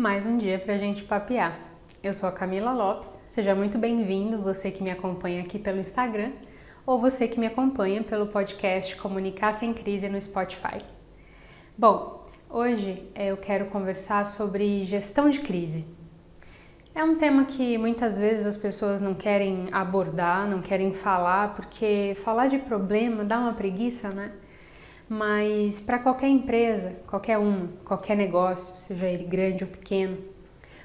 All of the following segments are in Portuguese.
mais um dia para a gente papear. Eu sou a Camila Lopes, seja muito bem-vindo, você que me acompanha aqui pelo Instagram ou você que me acompanha pelo podcast Comunicar Sem Crise no Spotify. Bom, hoje eu quero conversar sobre gestão de crise. É um tema que muitas vezes as pessoas não querem abordar, não querem falar, porque falar de problema dá uma preguiça, né? Mas para qualquer empresa, qualquer uma, qualquer negócio, seja ele grande ou pequeno,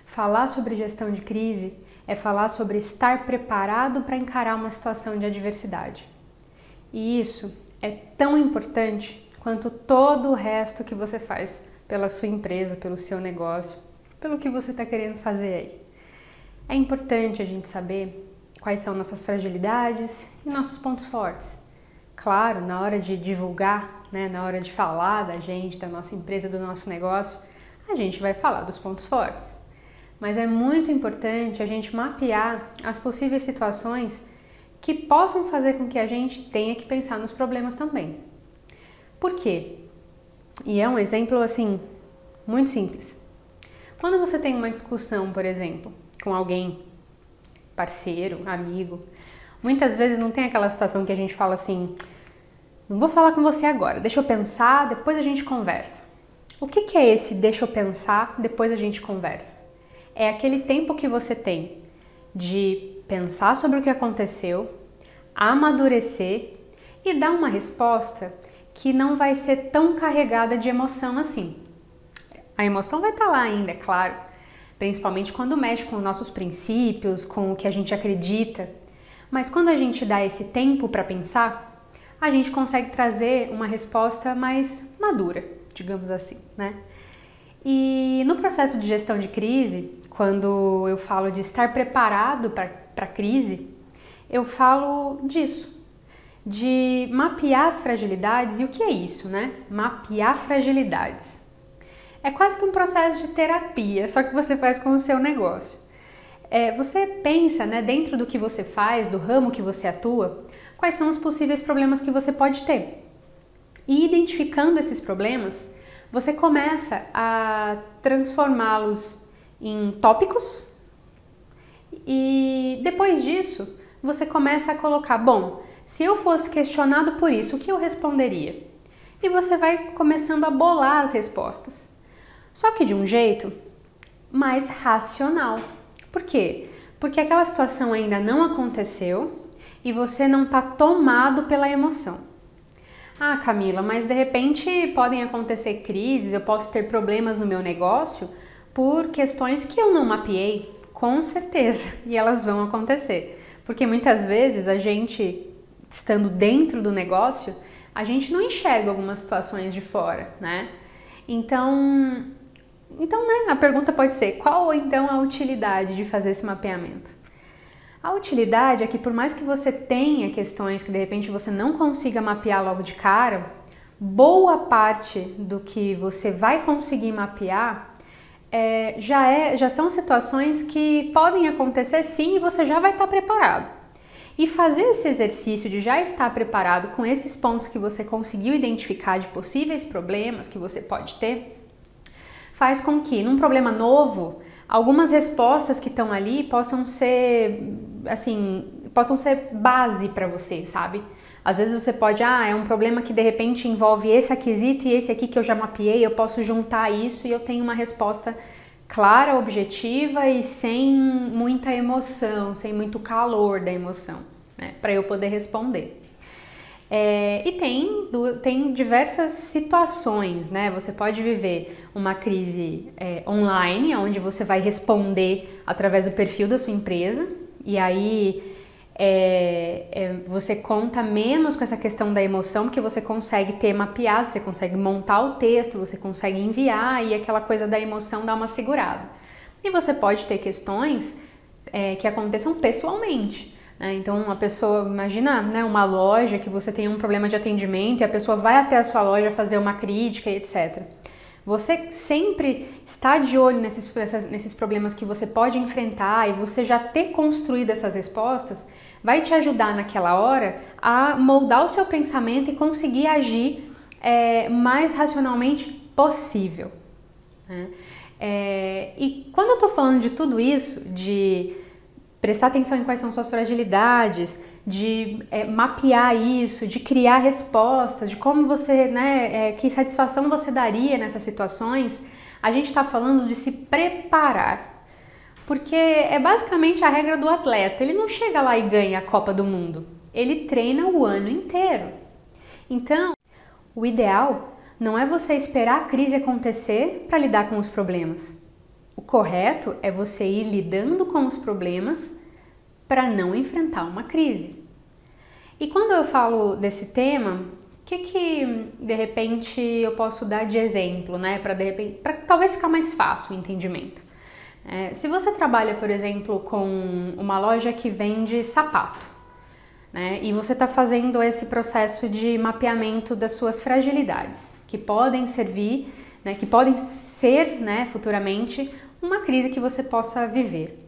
falar sobre gestão de crise é falar sobre estar preparado para encarar uma situação de adversidade. E isso é tão importante quanto todo o resto que você faz pela sua empresa, pelo seu negócio, pelo que você está querendo fazer aí. É importante a gente saber quais são nossas fragilidades e nossos pontos fortes. Claro, na hora de divulgar né, na hora de falar da gente, da nossa empresa, do nosso negócio, a gente vai falar dos pontos fortes. Mas é muito importante a gente mapear as possíveis situações que possam fazer com que a gente tenha que pensar nos problemas também. Por quê? E é um exemplo assim muito simples. Quando você tem uma discussão, por exemplo, com alguém, parceiro, amigo, muitas vezes não tem aquela situação que a gente fala assim: não vou falar com você agora, deixa eu pensar, depois a gente conversa. O que, que é esse deixa eu pensar, depois a gente conversa? É aquele tempo que você tem de pensar sobre o que aconteceu, amadurecer e dar uma resposta que não vai ser tão carregada de emoção assim. A emoção vai estar tá lá ainda, é claro, principalmente quando mexe com nossos princípios, com o que a gente acredita. Mas quando a gente dá esse tempo para pensar, a gente consegue trazer uma resposta mais madura, digamos assim, né? E no processo de gestão de crise, quando eu falo de estar preparado para a crise, eu falo disso, de mapear as fragilidades. E o que é isso, né? Mapear fragilidades. É quase que um processo de terapia, só que você faz com o seu negócio. É, você pensa, né, dentro do que você faz, do ramo que você atua, quais são os possíveis problemas que você pode ter. E identificando esses problemas, você começa a transformá-los em tópicos e depois disso você começa a colocar: bom, se eu fosse questionado por isso, o que eu responderia? E você vai começando a bolar as respostas. Só que de um jeito mais racional. Por quê? Porque aquela situação ainda não aconteceu e você não está tomado pela emoção. Ah, Camila, mas de repente podem acontecer crises, eu posso ter problemas no meu negócio por questões que eu não mapeei. Com certeza, e elas vão acontecer. Porque muitas vezes a gente, estando dentro do negócio, a gente não enxerga algumas situações de fora, né? Então, então né, a pergunta pode ser: qual então a utilidade de fazer esse mapeamento? A utilidade é que por mais que você tenha questões que de repente você não consiga mapear logo de cara, boa parte do que você vai conseguir mapear é, já, é, já são situações que podem acontecer sim e você já vai estar preparado. E fazer esse exercício de já estar preparado com esses pontos que você conseguiu identificar de possíveis problemas que você pode ter, faz com que num problema novo algumas respostas que estão ali possam ser, assim, possam ser base para você, sabe? Às vezes você pode, ah, é um problema que de repente envolve esse aquisito e esse aqui que eu já mapeei, eu posso juntar isso e eu tenho uma resposta clara, objetiva e sem muita emoção, sem muito calor da emoção, né, para eu poder responder. É, e tem, tem diversas situações, né? Você pode viver uma crise é, online, onde você vai responder através do perfil da sua empresa, e aí é, é, você conta menos com essa questão da emoção, porque você consegue ter mapeado, você consegue montar o texto, você consegue enviar e aquela coisa da emoção dá uma segurada. E você pode ter questões é, que aconteçam pessoalmente. Né? Então, a pessoa, imagina né, uma loja que você tem um problema de atendimento e a pessoa vai até a sua loja fazer uma crítica e etc. Você sempre está de olho nesses, nesses problemas que você pode enfrentar e você já ter construído essas respostas vai te ajudar naquela hora a moldar o seu pensamento e conseguir agir é, mais racionalmente possível. Né? É, e quando eu estou falando de tudo isso, de prestar atenção em quais são suas fragilidades, de é, mapear isso, de criar respostas, de como você, né, é, que satisfação você daria nessas situações, a gente está falando de se preparar. Porque é basicamente a regra do atleta. Ele não chega lá e ganha a Copa do Mundo. Ele treina o ano inteiro. Então, o ideal não é você esperar a crise acontecer para lidar com os problemas. Correto é você ir lidando com os problemas para não enfrentar uma crise. E quando eu falo desse tema, o que, que de repente eu posso dar de exemplo, né? Para de repente, para talvez ficar mais fácil o entendimento. É, se você trabalha, por exemplo, com uma loja que vende sapato, né? E você está fazendo esse processo de mapeamento das suas fragilidades, que podem servir, né? Que podem ser, né? Futuramente uma crise que você possa viver.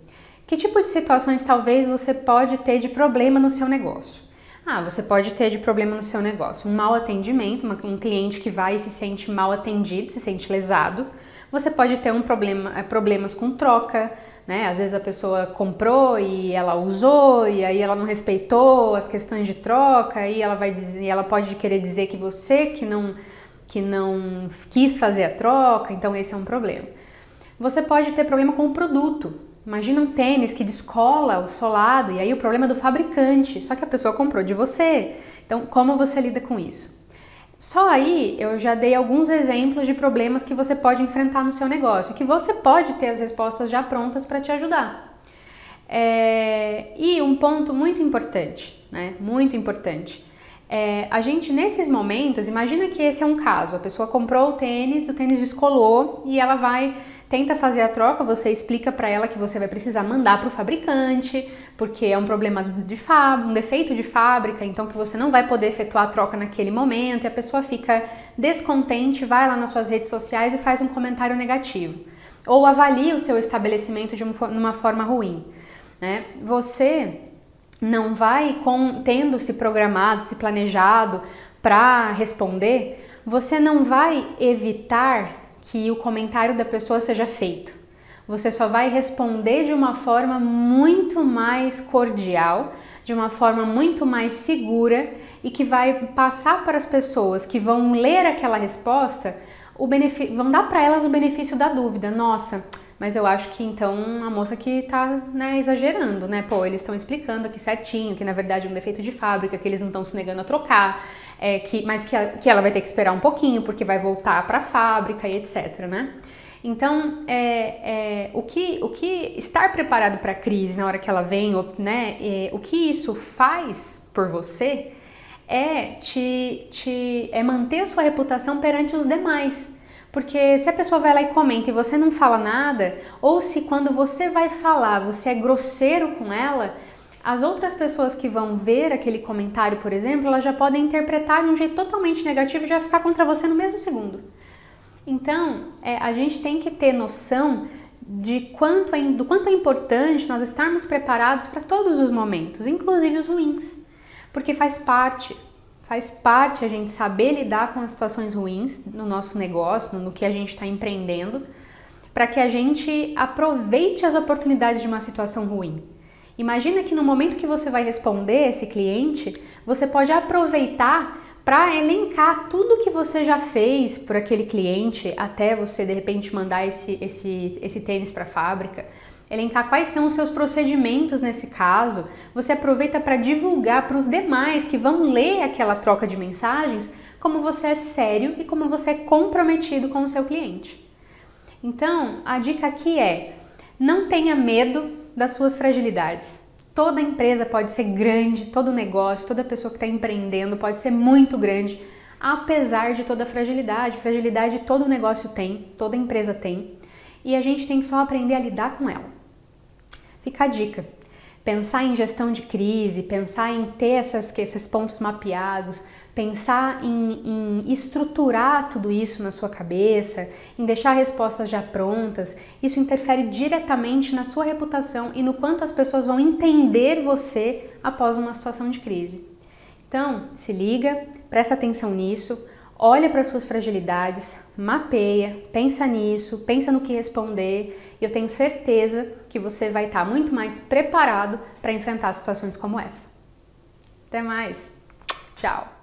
Que tipo de situações talvez você pode ter de problema no seu negócio? Ah, você pode ter de problema no seu negócio um mau atendimento, um cliente que vai e se sente mal atendido, se sente lesado. Você pode ter um problema, eh, problemas com troca, né? Às vezes a pessoa comprou e ela usou e aí ela não respeitou as questões de troca e ela vai dizer, ela pode querer dizer que você que não que não quis fazer a troca, então esse é um problema. Você pode ter problema com o produto, Imagina um tênis que descola o solado e aí o problema é do fabricante, só que a pessoa comprou de você. Então, como você lida com isso? Só aí eu já dei alguns exemplos de problemas que você pode enfrentar no seu negócio, que você pode ter as respostas já prontas para te ajudar. É... E um ponto muito importante, né? Muito importante. É, a gente nesses momentos, imagina que esse é um caso, a pessoa comprou o tênis, o tênis descolou e ela vai tenta fazer a troca, você explica para ela que você vai precisar mandar para o fabricante, porque é um problema de fábrica, um defeito de fábrica, então que você não vai poder efetuar a troca naquele momento, e a pessoa fica descontente, vai lá nas suas redes sociais e faz um comentário negativo. Ou avalia o seu estabelecimento de uma forma ruim. Né? Você não vai com, tendo se programado, se planejado para responder, você não vai evitar que o comentário da pessoa seja feito. Você só vai responder de uma forma muito mais cordial, de uma forma muito mais segura e que vai passar para as pessoas que vão ler aquela resposta, o vão dar para elas o benefício da dúvida. Nossa, mas eu acho que então a moça que tá né, exagerando, né? Pô, eles estão explicando aqui certinho que na verdade é um defeito de fábrica, que eles não estão se negando a trocar é, que, mas que, que ela vai ter que esperar um pouquinho porque vai voltar para a fábrica e etc, né? Então, é, é, o, que, o que estar preparado para a crise na hora que ela vem, né, é, o que isso faz por você é te, te é manter a sua reputação perante os demais. Porque se a pessoa vai lá e comenta e você não fala nada, ou se quando você vai falar você é grosseiro com ela, as outras pessoas que vão ver aquele comentário, por exemplo, elas já podem interpretar de um jeito totalmente negativo e já ficar contra você no mesmo segundo. Então, é, a gente tem que ter noção de quanto é, do quanto é importante nós estarmos preparados para todos os momentos, inclusive os ruins, porque faz parte, faz parte a gente saber lidar com as situações ruins no nosso negócio, no que a gente está empreendendo, para que a gente aproveite as oportunidades de uma situação ruim. Imagina que no momento que você vai responder esse cliente, você pode aproveitar para elencar tudo que você já fez por aquele cliente até você de repente mandar esse, esse, esse tênis para a fábrica. Elencar quais são os seus procedimentos nesse caso. Você aproveita para divulgar para os demais que vão ler aquela troca de mensagens como você é sério e como você é comprometido com o seu cliente. Então, a dica aqui é: não tenha medo das suas fragilidades. Toda empresa pode ser grande, todo negócio, toda pessoa que está empreendendo pode ser muito grande, apesar de toda fragilidade. Fragilidade todo negócio tem, toda empresa tem, e a gente tem que só aprender a lidar com ela. Fica a dica. Pensar em gestão de crise, pensar em ter essas, esses pontos mapeados, pensar em, em, estruturar tudo isso na sua cabeça, em deixar respostas já prontas, isso interfere diretamente na sua reputação e no quanto as pessoas vão entender você após uma situação de crise. Então, se liga, presta atenção nisso, olha para suas fragilidades, mapeia, pensa nisso, pensa no que responder, e eu tenho certeza que você vai estar muito mais preparado para enfrentar situações como essa. Até mais. Tchau.